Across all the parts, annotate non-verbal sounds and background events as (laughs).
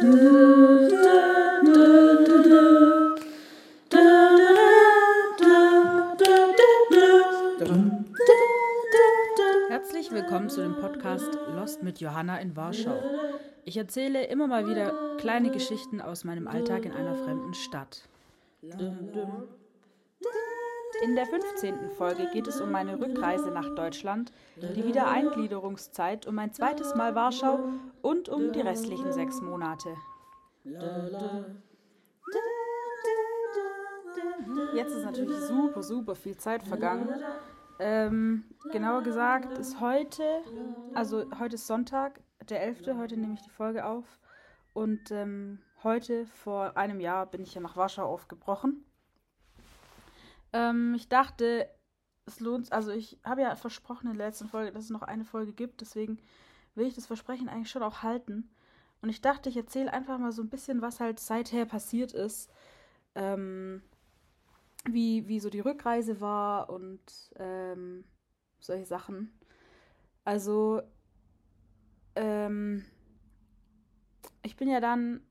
Herzlich willkommen zu dem Podcast Lost mit Johanna in Warschau. Ich erzähle immer mal wieder kleine Geschichten aus meinem Alltag in einer fremden Stadt. In der 15. Folge geht es um meine Rückreise nach Deutschland, die Wiedereingliederungszeit, um mein zweites Mal Warschau und um die restlichen sechs Monate. Jetzt ist natürlich super, super viel Zeit vergangen. Ähm, genauer gesagt ist heute, also heute ist Sonntag, der 11., heute nehme ich die Folge auf. Und ähm, heute, vor einem Jahr, bin ich ja nach Warschau aufgebrochen. Ähm, ich dachte, es lohnt, also ich habe ja versprochen in der letzten Folge, dass es noch eine Folge gibt, deswegen will ich das Versprechen eigentlich schon auch halten. Und ich dachte, ich erzähle einfach mal so ein bisschen, was halt seither passiert ist. Ähm, wie, wie so die Rückreise war und ähm, solche Sachen. Also, ähm, ich bin ja dann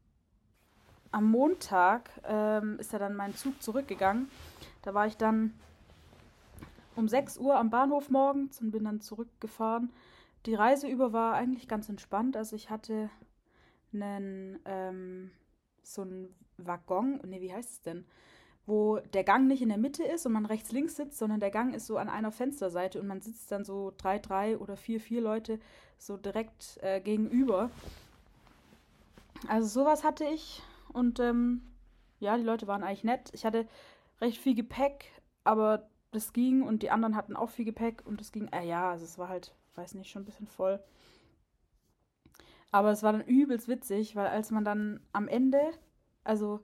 am Montag, ähm, ist ja dann mein Zug zurückgegangen. Da war ich dann um 6 Uhr am Bahnhof morgens und bin dann zurückgefahren. Die Reise über war eigentlich ganz entspannt. Also ich hatte einen, ähm, so einen Waggon, ne, wie heißt es denn? Wo der Gang nicht in der Mitte ist und man rechts links sitzt, sondern der Gang ist so an einer Fensterseite und man sitzt dann so drei, drei oder vier, vier Leute so direkt äh, gegenüber. Also sowas hatte ich und ähm, ja, die Leute waren eigentlich nett. Ich hatte recht viel Gepäck, aber das ging und die anderen hatten auch viel Gepäck und das ging, äh, ja, also es war halt, weiß nicht, schon ein bisschen voll. Aber es war dann übelst witzig, weil als man dann am Ende, also,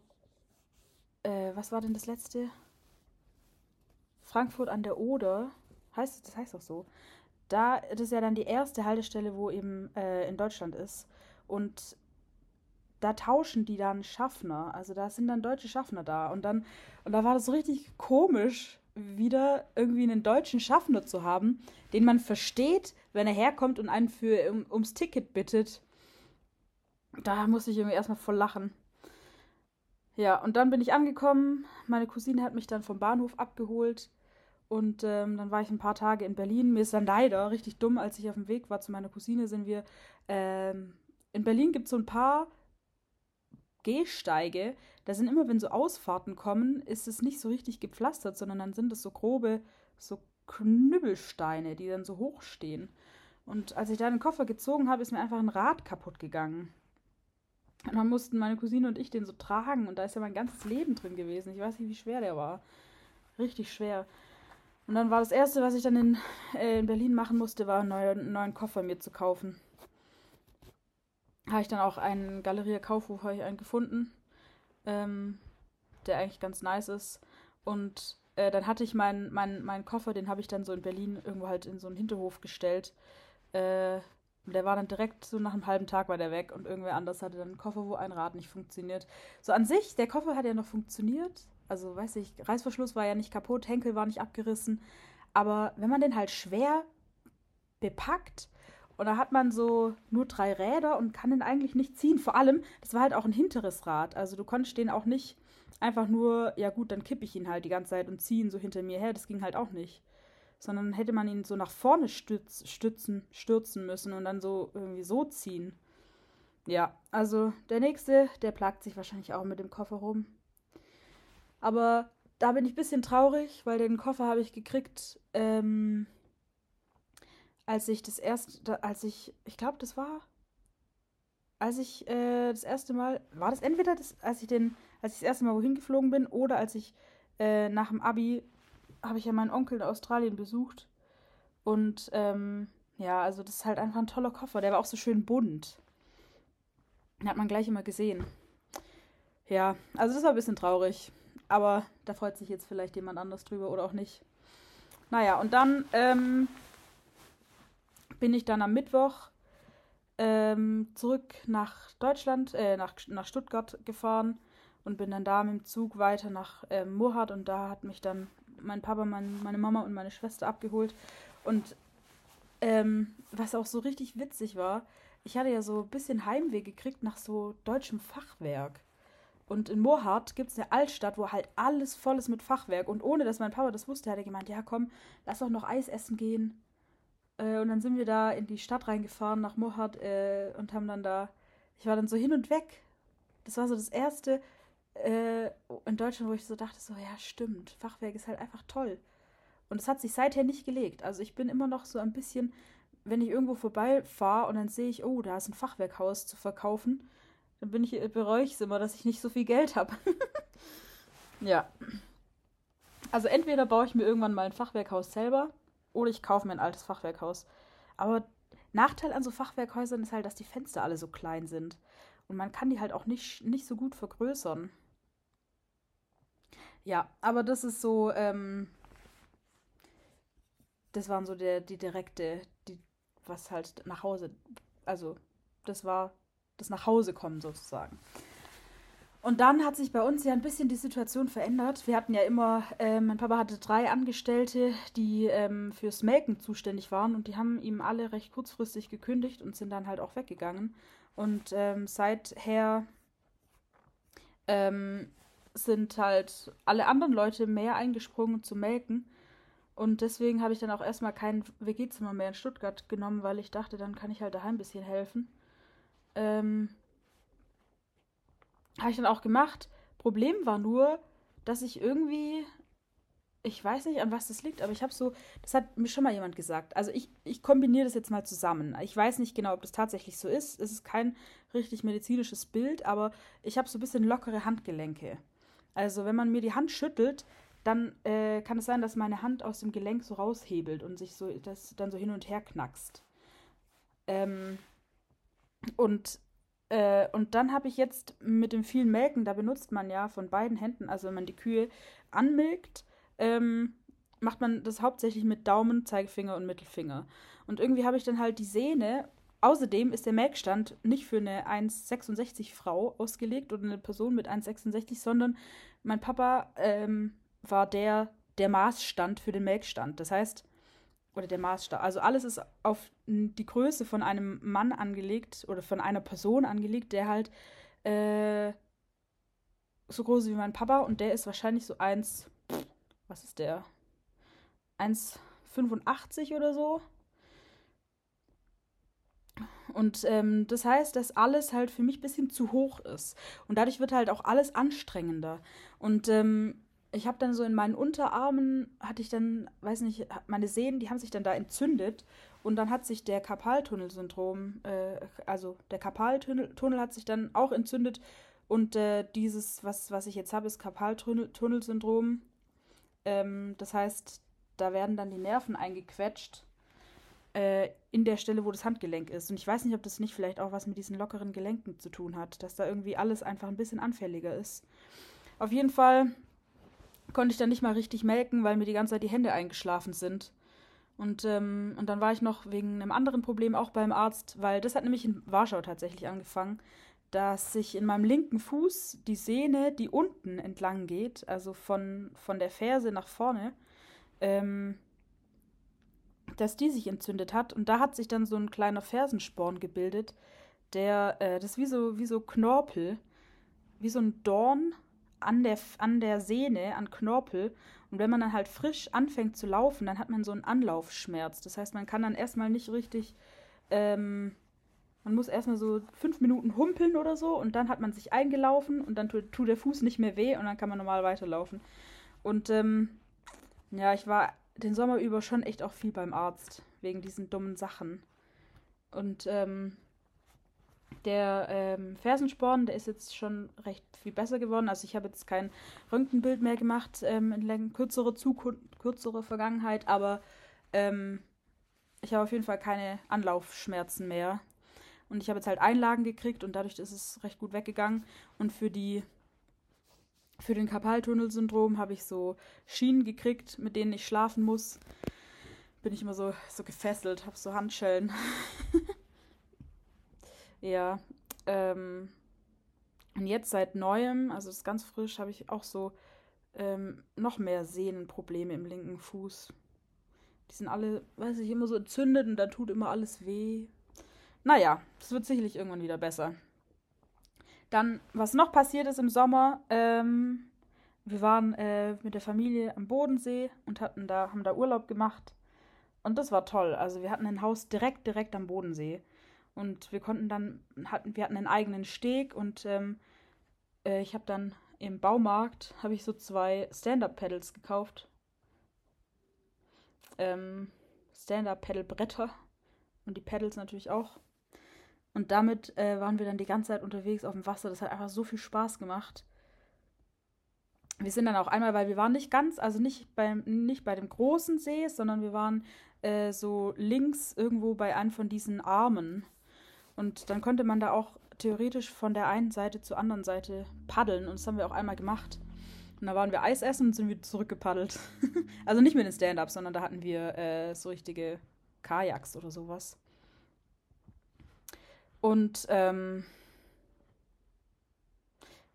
äh, was war denn das letzte? Frankfurt an der Oder, heißt das heißt auch so. Da, das ist ja dann die erste Haltestelle, wo eben äh, in Deutschland ist. Und da tauschen die dann Schaffner. Also da sind dann deutsche Schaffner da. Und dann, und da war das so richtig komisch, wieder irgendwie einen deutschen Schaffner zu haben, den man versteht, wenn er herkommt und einen für um, ums Ticket bittet. Da musste ich irgendwie erstmal voll lachen. Ja, und dann bin ich angekommen. Meine Cousine hat mich dann vom Bahnhof abgeholt. Und ähm, dann war ich ein paar Tage in Berlin. Mir ist dann leider richtig dumm, als ich auf dem Weg war zu meiner Cousine, sind wir. Ähm, in Berlin gibt es so ein paar Gehsteige. Da sind immer, wenn so Ausfahrten kommen, ist es nicht so richtig gepflastert, sondern dann sind es so grobe, so Knüppelsteine, die dann so hoch stehen. Und als ich da den Koffer gezogen habe, ist mir einfach ein Rad kaputt gegangen. Und dann mussten meine Cousine und ich den so tragen. Und da ist ja mein ganzes Leben drin gewesen. Ich weiß nicht, wie schwer der war. Richtig schwer. Und dann war das Erste, was ich dann in, äh, in Berlin machen musste, war einen neuen, einen neuen Koffer mir zu kaufen. Habe ich dann auch einen Galeria Kaufhof ich einen gefunden, ähm, der eigentlich ganz nice ist. Und äh, dann hatte ich meinen mein, mein Koffer, den habe ich dann so in Berlin irgendwo halt in so einen Hinterhof gestellt. Äh, der war dann direkt so nach einem halben Tag war der weg und irgendwer anders hatte dann einen Koffer, wo ein Rad nicht funktioniert. So an sich, der Koffer hat ja noch funktioniert. Also weiß ich, Reißverschluss war ja nicht kaputt, Henkel war nicht abgerissen. Aber wenn man den halt schwer bepackt und da hat man so nur drei Räder und kann den eigentlich nicht ziehen. Vor allem, das war halt auch ein hinteres Rad. Also du konntest den auch nicht einfach nur, ja gut, dann kippe ich ihn halt die ganze Zeit und ziehe ihn so hinter mir her. Das ging halt auch nicht sondern hätte man ihn so nach vorne stütz, stützen, stürzen müssen und dann so irgendwie so ziehen. Ja, also der nächste, der plagt sich wahrscheinlich auch mit dem Koffer rum. Aber da bin ich ein bisschen traurig, weil den Koffer habe ich gekriegt, ähm, als ich das erste, als ich, ich glaube, das war, als ich äh, das erste Mal, war das entweder das, als ich den, als ich das erste Mal wohin geflogen bin oder als ich äh, nach dem Abi habe ich ja meinen Onkel in Australien besucht. Und ähm, ja, also das ist halt einfach ein toller Koffer. Der war auch so schön bunt. Den hat man gleich immer gesehen. Ja, also das war ein bisschen traurig. Aber da freut sich jetzt vielleicht jemand anders drüber oder auch nicht. Naja, und dann ähm, bin ich dann am Mittwoch ähm, zurück nach Deutschland, äh, nach, nach Stuttgart gefahren und bin dann da mit dem Zug weiter nach ähm, Murhat und da hat mich dann mein Papa, mein, meine Mama und meine Schwester abgeholt. Und ähm, was auch so richtig witzig war, ich hatte ja so ein bisschen Heimweh gekriegt nach so deutschem Fachwerk. Und in Moorhardt gibt es eine Altstadt, wo halt alles voll ist mit Fachwerk. Und ohne dass mein Papa das wusste, hat er gemeint, ja komm, lass doch noch Eis essen gehen. Äh, und dann sind wir da in die Stadt reingefahren nach Moorhardt äh, und haben dann da, ich war dann so hin und weg. Das war so das erste äh, in Deutschland, wo ich so dachte, so ja stimmt, Fachwerk ist halt einfach toll. Und es hat sich seither nicht gelegt. Also ich bin immer noch so ein bisschen, wenn ich irgendwo vorbeifahre und dann sehe ich, oh, da ist ein Fachwerkhaus zu verkaufen, dann bin ich, bereue ich es immer, dass ich nicht so viel Geld habe. (laughs) ja. Also entweder baue ich mir irgendwann mal ein Fachwerkhaus selber oder ich kaufe mir ein altes Fachwerkhaus. Aber Nachteil an so Fachwerkhäusern ist halt, dass die Fenster alle so klein sind. Und man kann die halt auch nicht, nicht so gut vergrößern. Ja, aber das ist so, ähm, das waren so der, die direkte, die, was halt nach Hause, also das war das nach Hause kommen sozusagen. Und dann hat sich bei uns ja ein bisschen die Situation verändert. Wir hatten ja immer, äh, mein Papa hatte drei Angestellte, die ähm, fürs Melken zuständig waren und die haben ihm alle recht kurzfristig gekündigt und sind dann halt auch weggegangen. Und ähm, seither ähm, sind halt alle anderen Leute mehr eingesprungen zu melken. Und deswegen habe ich dann auch erstmal kein WG-Zimmer mehr in Stuttgart genommen, weil ich dachte, dann kann ich halt daheim ein bisschen helfen. Ähm, habe ich dann auch gemacht. Problem war nur, dass ich irgendwie, ich weiß nicht, an was das liegt, aber ich habe so, das hat mir schon mal jemand gesagt. Also ich, ich kombiniere das jetzt mal zusammen. Ich weiß nicht genau, ob das tatsächlich so ist. Es ist kein richtig medizinisches Bild, aber ich habe so ein bisschen lockere Handgelenke. Also wenn man mir die Hand schüttelt, dann äh, kann es sein, dass meine Hand aus dem Gelenk so raushebelt und sich so das dann so hin und her knackst. Ähm, und, äh, und dann habe ich jetzt mit dem vielen Melken, da benutzt man ja von beiden Händen, also wenn man die Kühe anmilkt, ähm, macht man das hauptsächlich mit Daumen, Zeigefinger und Mittelfinger. Und irgendwie habe ich dann halt die Sehne. Außerdem ist der Melkstand nicht für eine 1,66 Frau ausgelegt oder eine Person mit 1,66, sondern mein Papa ähm, war der, der Maßstand für den Melkstand. Das heißt, oder der Maßstab, also alles ist auf die Größe von einem Mann angelegt oder von einer Person angelegt, der halt äh, so groß ist wie mein Papa und der ist wahrscheinlich so 1, was ist der? 1,85 oder so. Und ähm, das heißt, dass alles halt für mich ein bisschen zu hoch ist. Und dadurch wird halt auch alles anstrengender. Und ähm, ich habe dann so in meinen Unterarmen, hatte ich dann, weiß nicht, meine Sehnen, die haben sich dann da entzündet und dann hat sich der Karpaltunnelsyndrom, äh, also der Karpaltunnel hat sich dann auch entzündet und äh, dieses, was, was ich jetzt habe, ist Karpaltunnelsyndrom. Ähm, das heißt, da werden dann die Nerven eingequetscht äh, in der Stelle, wo das Handgelenk ist. Und ich weiß nicht, ob das nicht vielleicht auch was mit diesen lockeren Gelenken zu tun hat, dass da irgendwie alles einfach ein bisschen anfälliger ist. Auf jeden Fall konnte ich dann nicht mal richtig melken, weil mir die ganze Zeit die Hände eingeschlafen sind. Und, ähm, und dann war ich noch wegen einem anderen Problem auch beim Arzt, weil das hat nämlich in Warschau tatsächlich angefangen, dass sich in meinem linken Fuß die Sehne, die unten entlang geht, also von, von der Ferse nach vorne, ähm, dass die sich entzündet hat. Und da hat sich dann so ein kleiner Fersensporn gebildet, der, äh, das ist wie so, wie so Knorpel, wie so ein Dorn an der, an der Sehne, an Knorpel. Und wenn man dann halt frisch anfängt zu laufen, dann hat man so einen Anlaufschmerz. Das heißt, man kann dann erstmal nicht richtig, ähm, man muss erstmal so fünf Minuten humpeln oder so und dann hat man sich eingelaufen und dann tut, tut der Fuß nicht mehr weh und dann kann man normal weiterlaufen. Und ähm, ja, ich war den Sommer über schon echt auch viel beim Arzt wegen diesen dummen Sachen. Und ähm, der ähm, Fersensporn, der ist jetzt schon recht viel besser geworden. Also ich habe jetzt kein Röntgenbild mehr gemacht ähm, in kürzere kürzere Vergangenheit, aber ähm, ich habe auf jeden Fall keine Anlaufschmerzen mehr. Und ich habe jetzt halt Einlagen gekriegt und dadurch ist es recht gut weggegangen. Und für die für den Karpaltunnelsyndrom habe ich so Schienen gekriegt, mit denen ich schlafen muss. Bin ich immer so, so gefesselt, habe so Handschellen. (laughs) Ja. Ähm, und jetzt seit neuem, also das ist ganz frisch, habe ich auch so ähm, noch mehr Sehnenprobleme im linken Fuß. Die sind alle, weiß ich, immer so entzündet und da tut immer alles weh. naja, es wird sicherlich irgendwann wieder besser. Dann, was noch passiert ist im Sommer, ähm, wir waren äh, mit der Familie am Bodensee und hatten da, haben da Urlaub gemacht. Und das war toll. Also wir hatten ein Haus direkt, direkt am Bodensee. Und wir konnten dann, hatten, wir hatten einen eigenen Steg und ähm, äh, ich habe dann im Baumarkt, habe ich so zwei Stand-Up-Pedals gekauft. Ähm, Stand-Up-Pedal-Bretter und die Pedals natürlich auch. Und damit äh, waren wir dann die ganze Zeit unterwegs auf dem Wasser. Das hat einfach so viel Spaß gemacht. Wir sind dann auch einmal, weil wir waren nicht ganz, also nicht beim, nicht bei dem großen See, sondern wir waren äh, so links irgendwo bei einem von diesen Armen. Und dann konnte man da auch theoretisch von der einen Seite zur anderen Seite paddeln. Und das haben wir auch einmal gemacht. Und da waren wir Eis essen und sind wieder zurückgepaddelt. (laughs) also nicht mit den Stand-Ups, sondern da hatten wir äh, so richtige Kajaks oder sowas. Und ähm,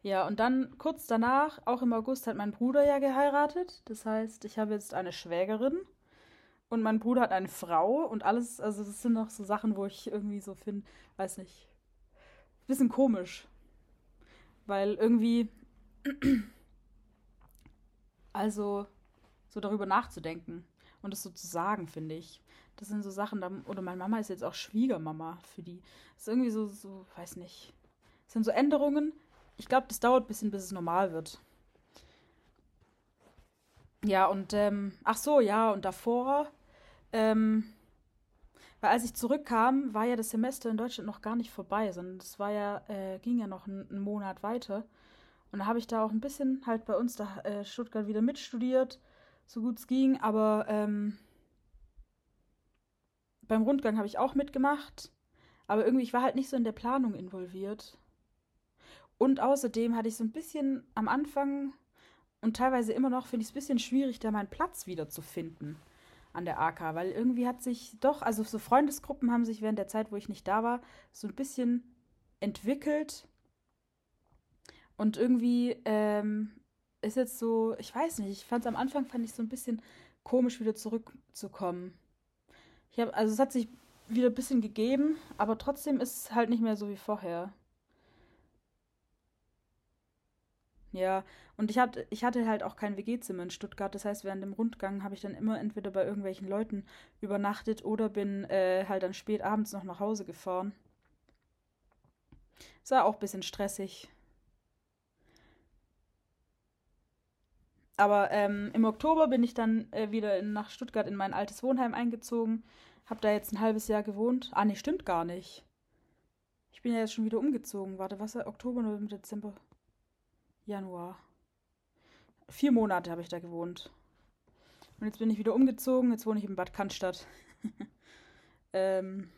ja, und dann kurz danach, auch im August, hat mein Bruder ja geheiratet. Das heißt, ich habe jetzt eine Schwägerin und mein Bruder hat eine Frau und alles, also das sind noch so Sachen, wo ich irgendwie so finde, weiß nicht, bisschen komisch. Weil irgendwie, (clears throat) also so darüber nachzudenken und es so zu sagen, finde ich. Das sind so Sachen, oder meine Mama ist jetzt auch Schwiegermama für die. Das ist irgendwie so, so, weiß nicht. Das sind so Änderungen. Ich glaube, das dauert ein bisschen, bis es normal wird. Ja, und, ähm, ach so, ja, und davor, ähm, weil als ich zurückkam, war ja das Semester in Deutschland noch gar nicht vorbei, sondern es war ja, äh, ging ja noch einen, Monat weiter. Und da habe ich da auch ein bisschen halt bei uns da äh, Stuttgart wieder mitstudiert, so gut es ging, aber ähm, beim Rundgang habe ich auch mitgemacht, aber irgendwie, ich war halt nicht so in der Planung involviert. Und außerdem hatte ich so ein bisschen am Anfang und teilweise immer noch, finde ich es ein bisschen schwierig, da meinen Platz wieder zu finden an der AK, weil irgendwie hat sich doch, also so Freundesgruppen haben sich während der Zeit, wo ich nicht da war, so ein bisschen entwickelt. Und irgendwie ähm, ist jetzt so, ich weiß nicht, ich fand es am Anfang, fand ich so ein bisschen komisch, wieder zurückzukommen. Ich habe, also es hat sich wieder ein bisschen gegeben, aber trotzdem ist es halt nicht mehr so wie vorher. Ja, und ich hatte, ich hatte halt auch kein WG-Zimmer in Stuttgart. Das heißt, während dem Rundgang habe ich dann immer entweder bei irgendwelchen Leuten übernachtet oder bin äh, halt dann spät abends noch nach Hause gefahren. Das war auch ein bisschen stressig. Aber ähm, im Oktober bin ich dann äh, wieder in, nach Stuttgart in mein altes Wohnheim eingezogen. Hab da jetzt ein halbes Jahr gewohnt. Ah, nee, stimmt gar nicht. Ich bin ja jetzt schon wieder umgezogen. Warte, was? Oktober, November, Dezember. Januar. Vier Monate habe ich da gewohnt. Und jetzt bin ich wieder umgezogen. Jetzt wohne ich in Bad Cannstatt. (laughs) ähm.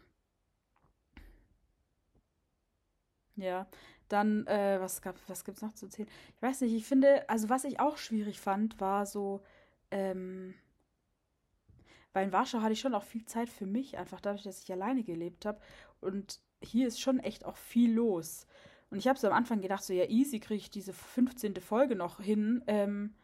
Ja, dann, äh, was gab, was gibt's noch zu erzählen? Ich weiß nicht, ich finde, also was ich auch schwierig fand, war so, ähm, weil in Warschau hatte ich schon auch viel Zeit für mich, einfach dadurch, dass ich alleine gelebt habe. Und hier ist schon echt auch viel los. Und ich habe so am Anfang gedacht, so ja, easy kriege ich diese 15. Folge noch hin. Ähm,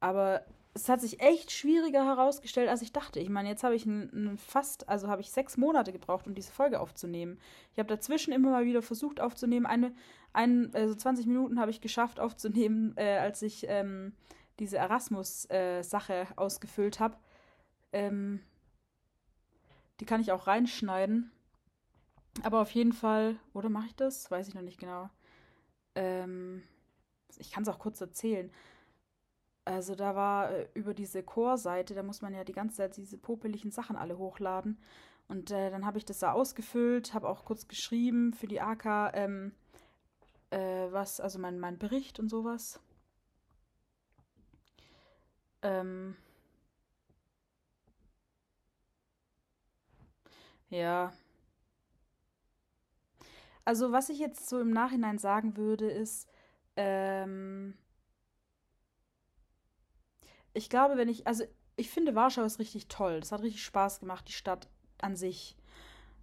aber es hat sich echt schwieriger herausgestellt, als ich dachte. Ich meine, jetzt habe ich ein, fast, also habe ich sechs Monate gebraucht, um diese Folge aufzunehmen. Ich habe dazwischen immer mal wieder versucht aufzunehmen. Eine, ein, also 20 Minuten habe ich geschafft aufzunehmen, äh, als ich ähm, diese Erasmus-Sache äh, ausgefüllt habe. Ähm, die kann ich auch reinschneiden. Aber auf jeden Fall, oder mache ich das? Weiß ich noch nicht genau. Ähm, ich kann es auch kurz erzählen. Also da war äh, über diese Chorseite, da muss man ja die ganze Zeit diese popeligen Sachen alle hochladen. Und äh, dann habe ich das da ausgefüllt, habe auch kurz geschrieben für die AK, ähm, äh, was, also mein, mein Bericht und sowas. Ähm, ja, also, was ich jetzt so im Nachhinein sagen würde, ist, ähm, ich glaube, wenn ich, also ich finde Warschau ist richtig toll. Das hat richtig Spaß gemacht, die Stadt an sich.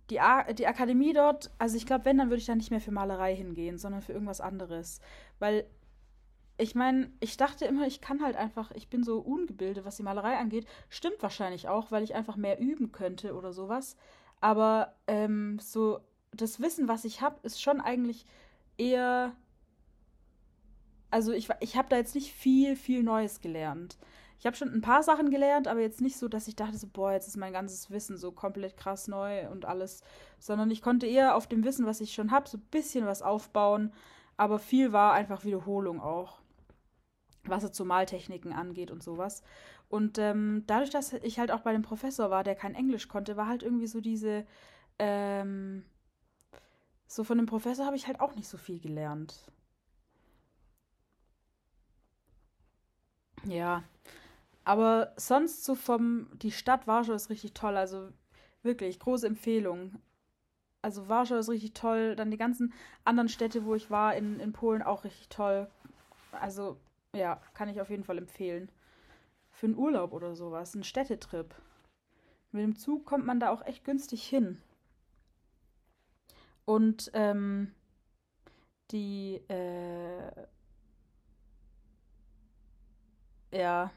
Die, A die Akademie dort, also ich glaube, wenn, dann würde ich da nicht mehr für Malerei hingehen, sondern für irgendwas anderes. Weil ich meine, ich dachte immer, ich kann halt einfach, ich bin so ungebildet, was die Malerei angeht. Stimmt wahrscheinlich auch, weil ich einfach mehr üben könnte oder sowas. Aber ähm, so das Wissen, was ich habe, ist schon eigentlich eher. Also ich, ich habe da jetzt nicht viel, viel Neues gelernt. Ich habe schon ein paar Sachen gelernt, aber jetzt nicht so, dass ich dachte, so, boah, jetzt ist mein ganzes Wissen so komplett krass neu und alles. Sondern ich konnte eher auf dem Wissen, was ich schon habe, so ein bisschen was aufbauen. Aber viel war einfach Wiederholung auch. Was jetzt so Maltechniken angeht und sowas. Und ähm, dadurch, dass ich halt auch bei dem Professor war, der kein Englisch konnte, war halt irgendwie so diese. Ähm, so von dem Professor habe ich halt auch nicht so viel gelernt. Ja, aber sonst so vom, die Stadt Warschau ist richtig toll, also wirklich große Empfehlung. Also Warschau ist richtig toll, dann die ganzen anderen Städte, wo ich war in, in Polen auch richtig toll. Also ja, kann ich auf jeden Fall empfehlen. Für einen Urlaub oder sowas, einen Städtetrip. Mit dem Zug kommt man da auch echt günstig hin. Und ähm, die, äh, ja,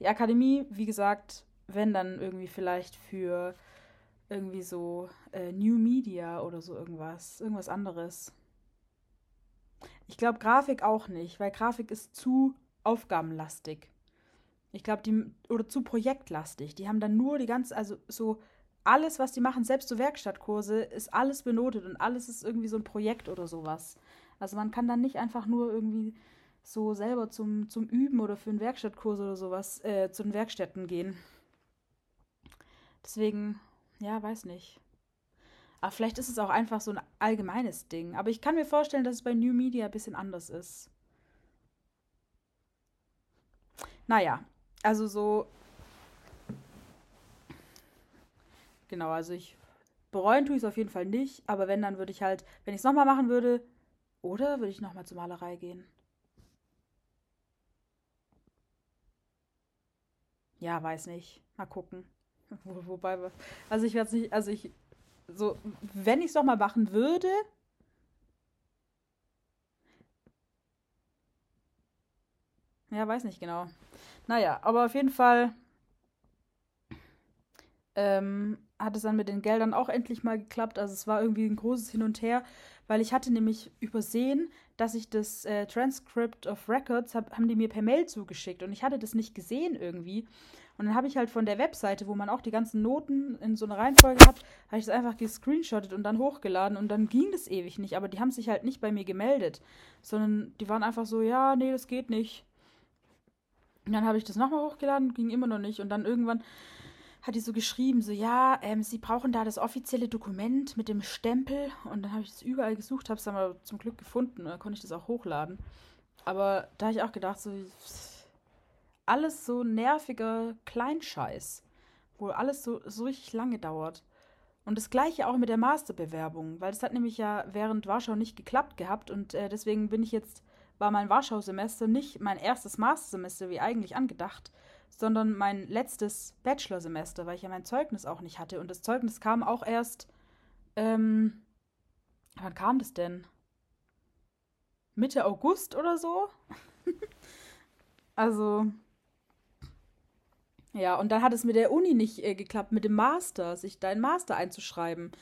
die Akademie, wie gesagt, wenn dann irgendwie vielleicht für irgendwie so äh, New Media oder so irgendwas, irgendwas anderes. Ich glaube Grafik auch nicht, weil Grafik ist zu aufgabenlastig. Ich glaube, die, oder zu projektlastig. Die haben dann nur die ganze, also so alles, was die machen, selbst so Werkstattkurse, ist alles benotet und alles ist irgendwie so ein Projekt oder sowas. Also man kann dann nicht einfach nur irgendwie so selber zum, zum Üben oder für einen Werkstattkurs oder sowas äh, zu den Werkstätten gehen. Deswegen, ja, weiß nicht. Aber vielleicht ist es auch einfach so ein allgemeines Ding. Aber ich kann mir vorstellen, dass es bei New Media ein bisschen anders ist. Naja, also so Genau, also ich bereuen tue ich es auf jeden Fall nicht, aber wenn, dann würde ich halt, wenn ich es nochmal machen würde, oder würde ich nochmal zur Malerei gehen? Ja, weiß nicht. Mal gucken. (laughs) Wo, wobei, also ich werde es nicht, also ich, so, wenn ich es nochmal machen würde, ja, weiß nicht genau. Naja, aber auf jeden Fall ähm, hat es dann mit den Geldern auch endlich mal geklappt. Also es war irgendwie ein großes Hin und Her, weil ich hatte nämlich übersehen, dass ich das äh, Transcript of Records hab, haben die mir per Mail zugeschickt und ich hatte das nicht gesehen irgendwie. Und dann habe ich halt von der Webseite, wo man auch die ganzen Noten in so einer Reihenfolge hat, habe ich das einfach gescreenshottet und dann hochgeladen und dann ging das ewig nicht. Aber die haben sich halt nicht bei mir gemeldet, sondern die waren einfach so, ja, nee, das geht nicht. Und dann habe ich das nochmal hochgeladen, ging immer noch nicht. Und dann irgendwann hat die so geschrieben, so ja, ähm, sie brauchen da das offizielle Dokument mit dem Stempel. Und dann habe ich das überall gesucht, habe es dann aber zum Glück gefunden. Dann konnte ich das auch hochladen. Aber da habe ich auch gedacht, so alles so nerviger Kleinscheiß, wo alles so, so richtig lange dauert. Und das gleiche auch mit der Masterbewerbung, weil das hat nämlich ja während Warschau nicht geklappt gehabt und äh, deswegen bin ich jetzt, war mein Warschau-Semester nicht mein erstes Mastersemester wie eigentlich angedacht, sondern mein letztes Bachelorsemester, weil ich ja mein Zeugnis auch nicht hatte. Und das Zeugnis kam auch erst. Ähm, wann kam das denn? Mitte August oder so? (laughs) also. Ja, und dann hat es mit der Uni nicht äh, geklappt, mit dem Master, sich da in Master einzuschreiben.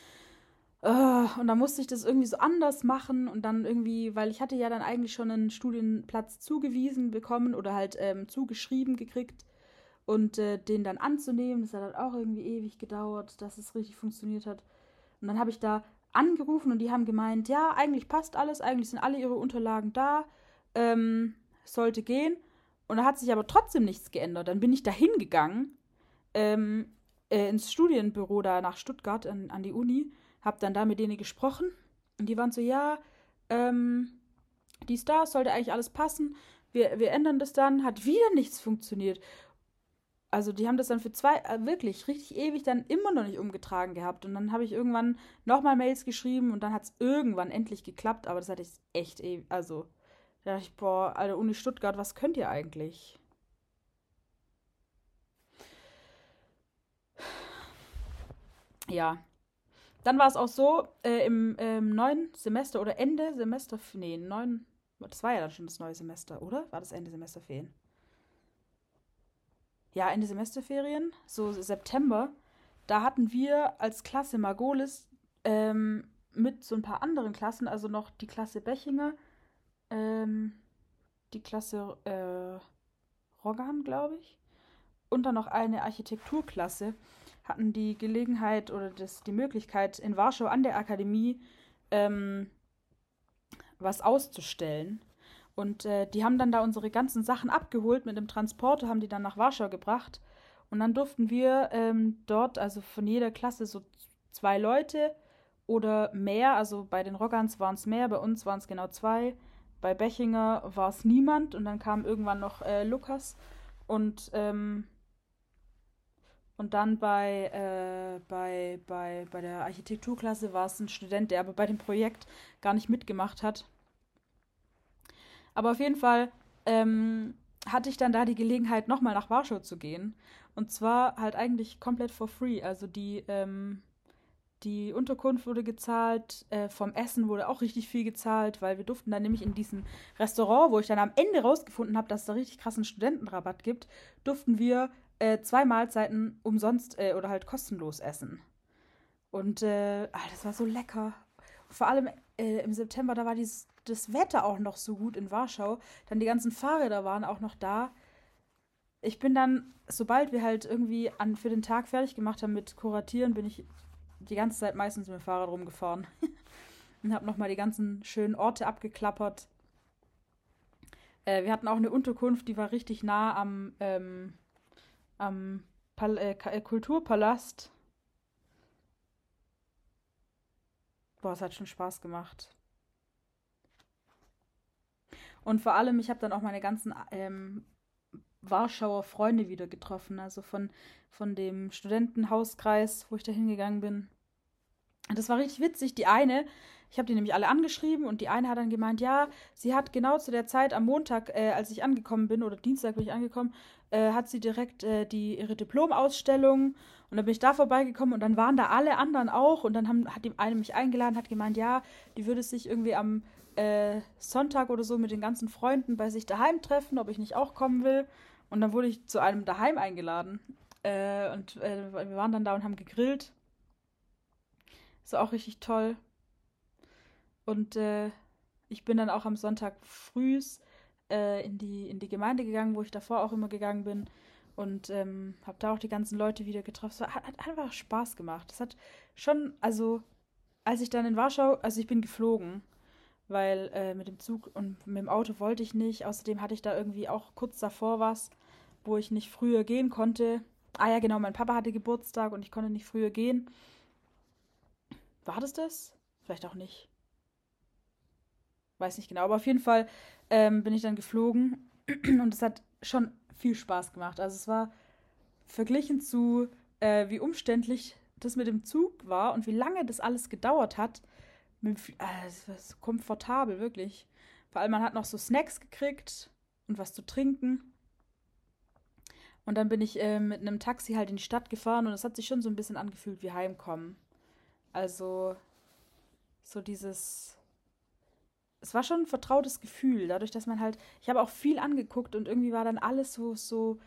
Uh, und dann musste ich das irgendwie so anders machen und dann irgendwie, weil ich hatte ja dann eigentlich schon einen Studienplatz zugewiesen bekommen oder halt ähm, zugeschrieben gekriegt und äh, den dann anzunehmen, das hat halt auch irgendwie ewig gedauert, dass es richtig funktioniert hat. Und dann habe ich da angerufen und die haben gemeint, ja, eigentlich passt alles, eigentlich sind alle ihre Unterlagen da, ähm, sollte gehen. Und da hat sich aber trotzdem nichts geändert. Dann bin ich da hingegangen, ähm, äh, ins Studienbüro da nach Stuttgart an, an die Uni, habe dann da mit denen gesprochen und die waren so, ja, ähm, die Stars sollte eigentlich alles passen. Wir, wir ändern das dann, hat wieder nichts funktioniert also die haben das dann für zwei, äh, wirklich richtig ewig dann immer noch nicht umgetragen gehabt. Und dann habe ich irgendwann nochmal Mails geschrieben und dann hat es irgendwann endlich geklappt, aber das hatte ich echt ewig. Also, da dachte ich, boah, Alter, Uni Stuttgart, was könnt ihr eigentlich? Ja. Dann war es auch so, äh, im ähm, neuen Semester oder Ende Semester, nee, neun, das war ja dann schon das neue Semester, oder? War das Ende Semesterferien? Ja, Ende Semesterferien, so September, da hatten wir als Klasse Margolis ähm, mit so ein paar anderen Klassen, also noch die Klasse Bechinger, ähm, die Klasse äh, Roggan, glaube ich, und dann noch eine Architekturklasse, hatten die Gelegenheit oder das, die Möglichkeit, in Warschau an der Akademie ähm, was auszustellen. Und äh, die haben dann da unsere ganzen Sachen abgeholt mit dem Transporter, haben die dann nach Warschau gebracht. Und dann durften wir ähm, dort, also von jeder Klasse, so zwei Leute oder mehr. Also bei den Roggans waren es mehr, bei uns waren es genau zwei. Bei Bechinger war es niemand und dann kam irgendwann noch äh, Lukas. Und, ähm, und dann bei, äh, bei, bei, bei der Architekturklasse war es ein Student, der aber bei dem Projekt gar nicht mitgemacht hat. Aber auf jeden Fall ähm, hatte ich dann da die Gelegenheit, nochmal nach Warschau zu gehen. Und zwar halt eigentlich komplett for free. Also die, ähm, die Unterkunft wurde gezahlt, äh, vom Essen wurde auch richtig viel gezahlt, weil wir durften dann nämlich in diesem Restaurant, wo ich dann am Ende rausgefunden habe, dass es da richtig krassen Studentenrabatt gibt, durften wir äh, zwei Mahlzeiten umsonst äh, oder halt kostenlos essen. Und äh, ah, das war so lecker. Vor allem äh, im September, da war dieses, das Wetter auch noch so gut in Warschau. Dann die ganzen Fahrräder waren auch noch da. Ich bin dann, sobald wir halt irgendwie an, für den Tag fertig gemacht haben mit Kuratieren, bin ich die ganze Zeit meistens mit dem Fahrrad rumgefahren. (laughs) und habe nochmal die ganzen schönen Orte abgeklappert. Äh, wir hatten auch eine Unterkunft, die war richtig nah am, ähm, am Pal äh, äh Kulturpalast. Boah, es hat schon Spaß gemacht. Und vor allem, ich habe dann auch meine ganzen ähm, Warschauer Freunde wieder getroffen, also von, von dem Studentenhauskreis, wo ich da hingegangen bin. Das war richtig witzig. Die eine, ich habe die nämlich alle angeschrieben und die eine hat dann gemeint, ja, sie hat genau zu der Zeit am Montag, äh, als ich angekommen bin, oder Dienstag bin ich angekommen, äh, hat sie direkt äh, die, ihre Diplomausstellung und dann bin ich da vorbeigekommen und dann waren da alle anderen auch und dann haben, hat die eine mich eingeladen, hat gemeint, ja, die würde sich irgendwie am äh, Sonntag oder so mit den ganzen Freunden bei sich daheim treffen, ob ich nicht auch kommen will. Und dann wurde ich zu einem daheim eingeladen. Äh, und äh, wir waren dann da und haben gegrillt. Ist auch richtig toll. Und äh, ich bin dann auch am Sonntag früh äh, in, die, in die Gemeinde gegangen, wo ich davor auch immer gegangen bin. Und ähm, habe da auch die ganzen Leute wieder getroffen. Es hat, hat einfach Spaß gemacht. Es hat schon, also als ich dann in Warschau, also ich bin geflogen weil äh, mit dem Zug und mit dem Auto wollte ich nicht. Außerdem hatte ich da irgendwie auch kurz davor was, wo ich nicht früher gehen konnte. Ah ja, genau, mein Papa hatte Geburtstag und ich konnte nicht früher gehen. War das das? Vielleicht auch nicht. Weiß nicht genau, aber auf jeden Fall ähm, bin ich dann geflogen (clears throat) und es hat schon viel Spaß gemacht. Also es war verglichen zu, äh, wie umständlich das mit dem Zug war und wie lange das alles gedauert hat, es war so komfortabel, wirklich. Vor allem, man hat noch so Snacks gekriegt und was zu trinken. Und dann bin ich äh, mit einem Taxi halt in die Stadt gefahren und es hat sich schon so ein bisschen angefühlt wie Heimkommen. Also, so dieses. Es war schon ein vertrautes Gefühl, dadurch, dass man halt. Ich habe auch viel angeguckt und irgendwie war dann alles so, so,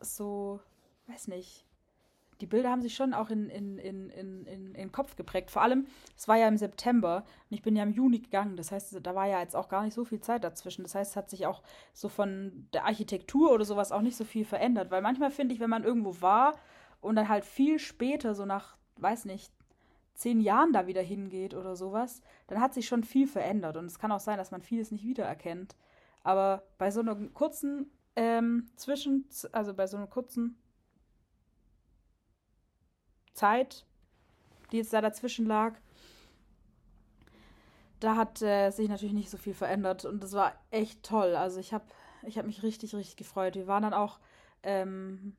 so, weiß nicht, die Bilder haben sich schon auch in, in, in, in, in, den Kopf geprägt. Vor allem, es war ja im September und ich bin ja im Juni gegangen. Das heißt, da war ja jetzt auch gar nicht so viel Zeit dazwischen. Das heißt, es hat sich auch so von der Architektur oder sowas auch nicht so viel verändert. Weil manchmal finde ich, wenn man irgendwo war und dann halt viel später, so nach, weiß nicht, zehn Jahren da wieder hingeht oder sowas, dann hat sich schon viel verändert. Und es kann auch sein, dass man vieles nicht wiedererkennt. Aber bei so einer kurzen ähm, Zwischen, also bei so einer kurzen Zeit, die jetzt da dazwischen lag, da hat äh, sich natürlich nicht so viel verändert und das war echt toll. Also ich habe ich hab mich richtig, richtig gefreut. Wir waren dann auch, ähm,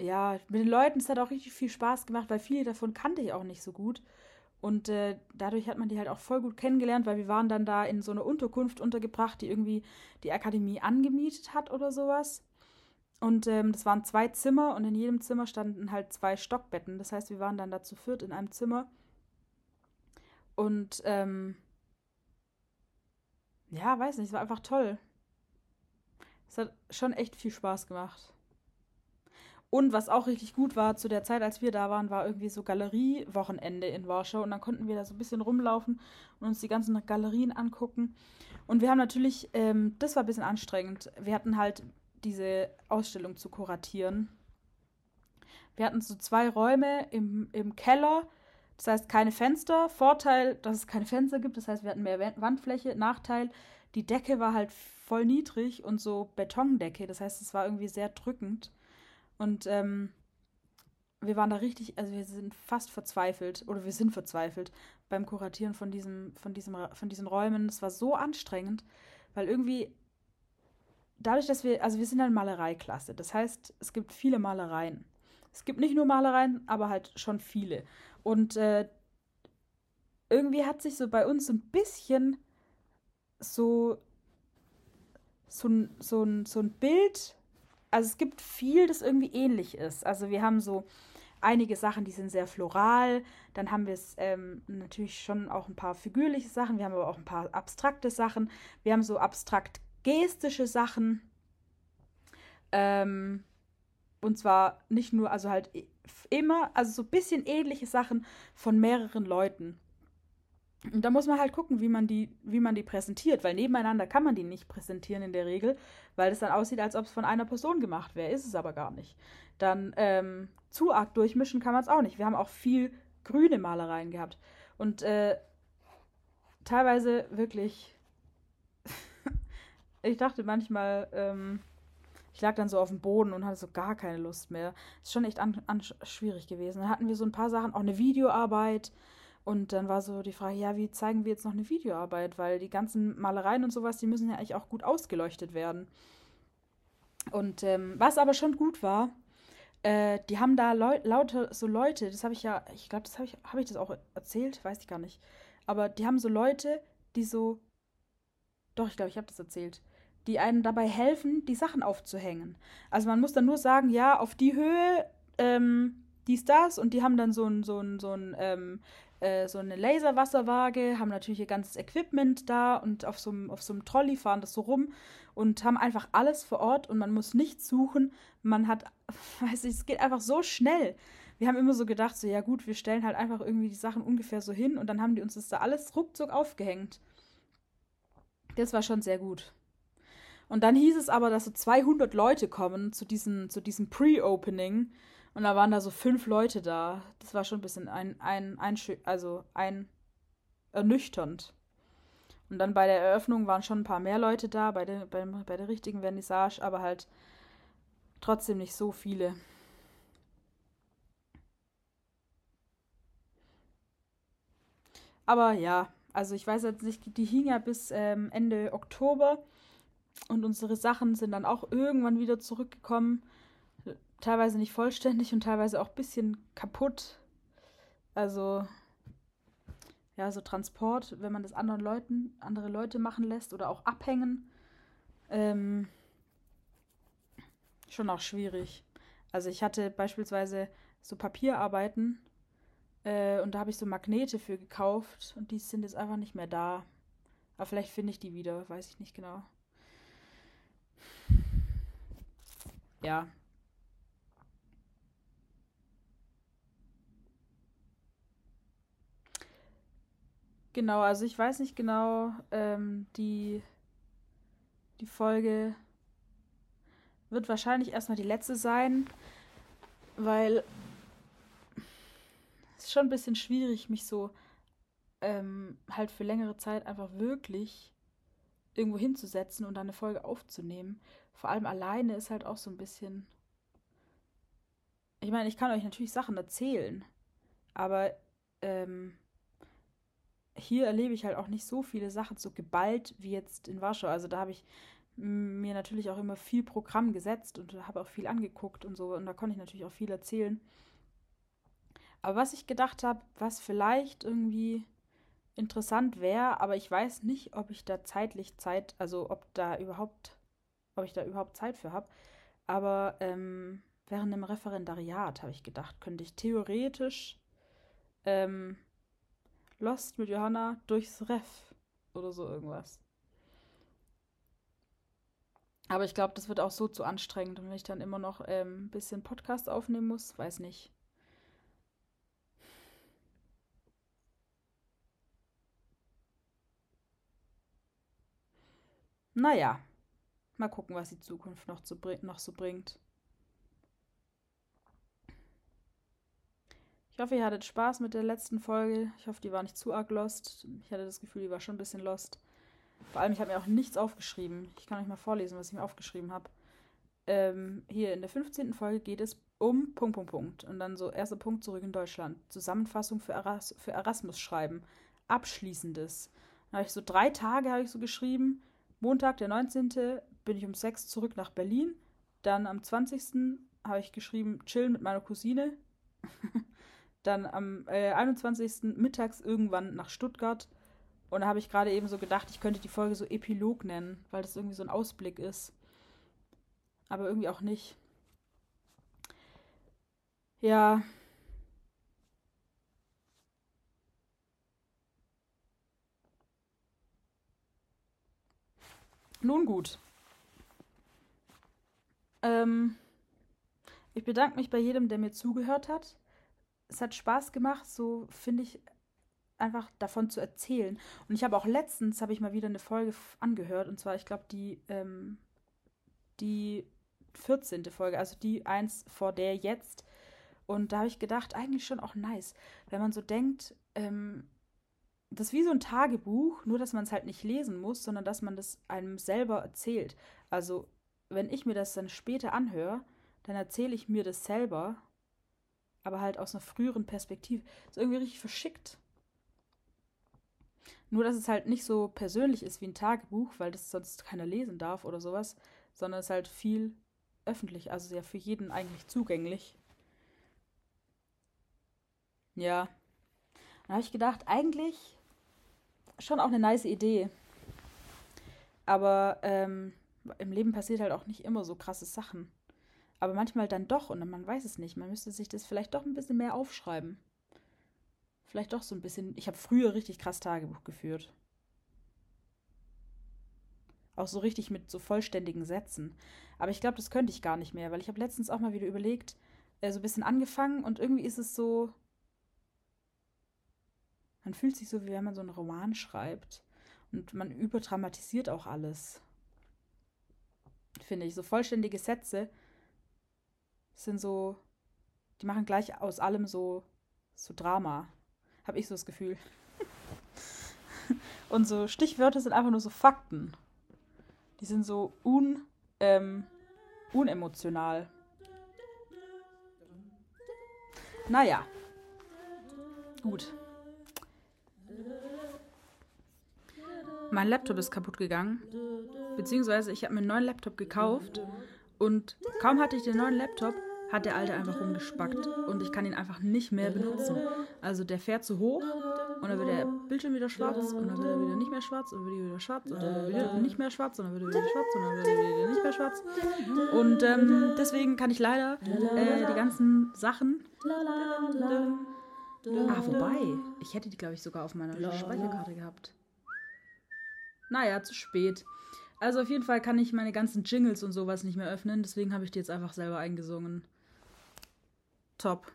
ja, mit den Leuten, es hat auch richtig viel Spaß gemacht, weil viele davon kannte ich auch nicht so gut. Und äh, dadurch hat man die halt auch voll gut kennengelernt, weil wir waren dann da in so einer Unterkunft untergebracht, die irgendwie die Akademie angemietet hat oder sowas. Und ähm, das waren zwei Zimmer und in jedem Zimmer standen halt zwei Stockbetten. Das heißt, wir waren dann da zu viert in einem Zimmer. Und ähm, ja, weiß nicht, es war einfach toll. Es hat schon echt viel Spaß gemacht. Und was auch richtig gut war zu der Zeit, als wir da waren, war irgendwie so Galeriewochenende in Warschau. Und dann konnten wir da so ein bisschen rumlaufen und uns die ganzen Galerien angucken. Und wir haben natürlich, ähm, das war ein bisschen anstrengend. Wir hatten halt diese Ausstellung zu kuratieren. Wir hatten so zwei Räume im, im Keller. Das heißt, keine Fenster. Vorteil, dass es keine Fenster gibt. Das heißt, wir hatten mehr Wandfläche. Nachteil, die Decke war halt voll niedrig und so Betondecke. Das heißt, es war irgendwie sehr drückend. Und ähm, wir waren da richtig, also wir sind fast verzweifelt oder wir sind verzweifelt beim Kuratieren von diesem, von diesem, von diesen Räumen. Es war so anstrengend, weil irgendwie dadurch, dass wir, also wir sind eine Malereiklasse. Das heißt, es gibt viele Malereien. Es gibt nicht nur Malereien, aber halt schon viele. Und äh, irgendwie hat sich so bei uns so ein bisschen so so ein, so ein, so ein Bild also es gibt viel, das irgendwie ähnlich ist. Also wir haben so einige Sachen, die sind sehr floral. Dann haben wir es ähm, natürlich schon auch ein paar figürliche Sachen. Wir haben aber auch ein paar abstrakte Sachen. Wir haben so abstrakt gestische Sachen. Ähm, und zwar nicht nur, also halt immer, also so ein bisschen ähnliche Sachen von mehreren Leuten. Und da muss man halt gucken, wie man die, wie man die präsentiert, weil nebeneinander kann man die nicht präsentieren in der Regel, weil es dann aussieht, als ob es von einer Person gemacht wäre. Ist es aber gar nicht. Dann ähm, zu arg durchmischen kann man es auch nicht. Wir haben auch viel grüne Malereien gehabt. Und äh, teilweise wirklich. Ich dachte manchmal, ähm, ich lag dann so auf dem Boden und hatte so gar keine Lust mehr. Ist schon echt an, an schwierig gewesen. Dann hatten wir so ein paar Sachen, auch eine Videoarbeit. Und dann war so die Frage, ja, wie zeigen wir jetzt noch eine Videoarbeit? Weil die ganzen Malereien und sowas, die müssen ja eigentlich auch gut ausgeleuchtet werden. Und ähm, was aber schon gut war, äh, die haben da lauter so Leute, das habe ich ja, ich glaube, das habe ich, habe ich das auch erzählt, weiß ich gar nicht. Aber die haben so Leute, die so, doch, ich glaube, ich habe das erzählt, die einem dabei helfen, die Sachen aufzuhängen. Also man muss dann nur sagen, ja, auf die Höhe, ähm, dies, das, und die haben dann so ein, so ein, so ein ähm, äh, so eine Laserwasserwaage, haben natürlich ihr ganzes Equipment da und auf so, einem, auf so einem Trolley fahren das so rum und haben einfach alles vor Ort und man muss nichts suchen. Man hat, (laughs) weiß ich, es geht einfach so schnell. Wir haben immer so gedacht, so ja gut, wir stellen halt einfach irgendwie die Sachen ungefähr so hin und dann haben die uns das da alles ruckzuck aufgehängt. Das war schon sehr gut. Und dann hieß es aber, dass so 200 Leute kommen zu diesem, zu diesem Pre-Opening. Und da waren da so fünf Leute da. Das war schon ein bisschen ein, ein, ein also ein ernüchternd. Und dann bei der Eröffnung waren schon ein paar mehr Leute da, bei der, bei, bei der richtigen Vernissage, aber halt trotzdem nicht so viele. Aber ja, also ich weiß jetzt nicht, die hing ja bis ähm, Ende Oktober und unsere Sachen sind dann auch irgendwann wieder zurückgekommen teilweise nicht vollständig und teilweise auch ein bisschen kaputt. Also, ja, so Transport, wenn man das anderen Leuten, andere Leute machen lässt oder auch abhängen, ähm, schon auch schwierig. Also ich hatte beispielsweise so Papierarbeiten äh, und da habe ich so Magnete für gekauft und die sind jetzt einfach nicht mehr da. Aber vielleicht finde ich die wieder, weiß ich nicht genau. Ja, Genau, also ich weiß nicht genau, ähm, die, die Folge wird wahrscheinlich erstmal die letzte sein, weil es ist schon ein bisschen schwierig, mich so ähm, halt für längere Zeit einfach wirklich irgendwo hinzusetzen und dann eine Folge aufzunehmen. Vor allem alleine ist halt auch so ein bisschen. Ich meine, ich kann euch natürlich Sachen erzählen, aber ähm, hier erlebe ich halt auch nicht so viele Sachen so geballt wie jetzt in Warschau. Also da habe ich mir natürlich auch immer viel Programm gesetzt und habe auch viel angeguckt und so. Und da konnte ich natürlich auch viel erzählen. Aber was ich gedacht habe, was vielleicht irgendwie interessant wäre, aber ich weiß nicht, ob ich da zeitlich Zeit, also ob da überhaupt, ob ich da überhaupt Zeit für habe. Aber ähm, während einem Referendariat habe ich gedacht, könnte ich theoretisch ähm, Lost mit Johanna durchs Ref oder so irgendwas. Aber ich glaube, das wird auch so zu anstrengend. Und wenn ich dann immer noch ähm, ein bisschen Podcast aufnehmen muss, weiß nicht. Naja, mal gucken, was die Zukunft noch, zu, noch so bringt. Ich hoffe, ihr hattet Spaß mit der letzten Folge. Ich hoffe, die war nicht zu arg lost. Ich hatte das Gefühl, die war schon ein bisschen lost. Vor allem, ich habe mir auch nichts aufgeschrieben. Ich kann euch mal vorlesen, was ich mir aufgeschrieben habe. Ähm, hier in der 15. Folge geht es um Punkt, Punkt, Punkt. Und dann so erster Punkt zurück in Deutschland. Zusammenfassung für, Eras für Erasmus schreiben. Abschließendes. Dann habe ich so drei Tage ich so geschrieben. Montag, der 19. bin ich um 6 zurück nach Berlin. Dann am 20. habe ich geschrieben, chillen mit meiner Cousine. (laughs) dann am äh, 21. mittags irgendwann nach Stuttgart. Und da habe ich gerade eben so gedacht, ich könnte die Folge so Epilog nennen, weil das irgendwie so ein Ausblick ist. Aber irgendwie auch nicht. Ja. Nun gut. Ähm, ich bedanke mich bei jedem, der mir zugehört hat. Es hat Spaß gemacht, so finde ich einfach davon zu erzählen. Und ich habe auch letztens, habe ich mal wieder eine Folge angehört, und zwar, ich glaube, die, ähm, die 14. Folge, also die eins vor der jetzt. Und da habe ich gedacht, eigentlich schon auch nice, wenn man so denkt, ähm, das ist wie so ein Tagebuch, nur dass man es halt nicht lesen muss, sondern dass man das einem selber erzählt. Also, wenn ich mir das dann später anhöre, dann erzähle ich mir das selber, aber halt aus einer früheren Perspektive. ist irgendwie richtig verschickt. Nur, dass es halt nicht so persönlich ist wie ein Tagebuch, weil das sonst keiner lesen darf oder sowas, sondern es ist halt viel öffentlich, also ja für jeden eigentlich zugänglich. Ja. Dann habe ich gedacht, eigentlich schon auch eine nice Idee. Aber ähm, im Leben passiert halt auch nicht immer so krasse Sachen. Aber manchmal dann doch und man weiß es nicht. Man müsste sich das vielleicht doch ein bisschen mehr aufschreiben. Vielleicht doch so ein bisschen. Ich habe früher richtig krass Tagebuch geführt. Auch so richtig mit so vollständigen Sätzen. Aber ich glaube, das könnte ich gar nicht mehr, weil ich habe letztens auch mal wieder überlegt, äh, so ein bisschen angefangen und irgendwie ist es so. Man fühlt sich so, wie wenn man so einen Roman schreibt. Und man überdramatisiert auch alles. Finde ich. So vollständige Sätze sind so. Die machen gleich aus allem so, so Drama. Habe ich so das Gefühl. (laughs) Und so Stichwörter sind einfach nur so Fakten. Die sind so un, ähm, unemotional. Naja. Gut. Mein Laptop ist kaputt gegangen. Beziehungsweise ich habe mir einen neuen Laptop gekauft. Und kaum hatte ich den neuen Laptop, hat der alte einfach rumgespackt und ich kann ihn einfach nicht mehr benutzen. Also der fährt zu hoch und dann wird der Bildschirm wieder schwarz und dann wird er wieder nicht mehr schwarz und dann wird er wieder schwarz und dann wird er nicht mehr schwarz und dann wird er wieder schwarz und dann wird er wieder nicht mehr schwarz. Und ähm, deswegen kann ich leider äh, die ganzen Sachen. Ah, wobei, ich hätte die, glaube ich, sogar auf meiner Speicherkarte gehabt. Naja, zu spät. Also auf jeden Fall kann ich meine ganzen Jingles und sowas nicht mehr öffnen, deswegen habe ich die jetzt einfach selber eingesungen. Top.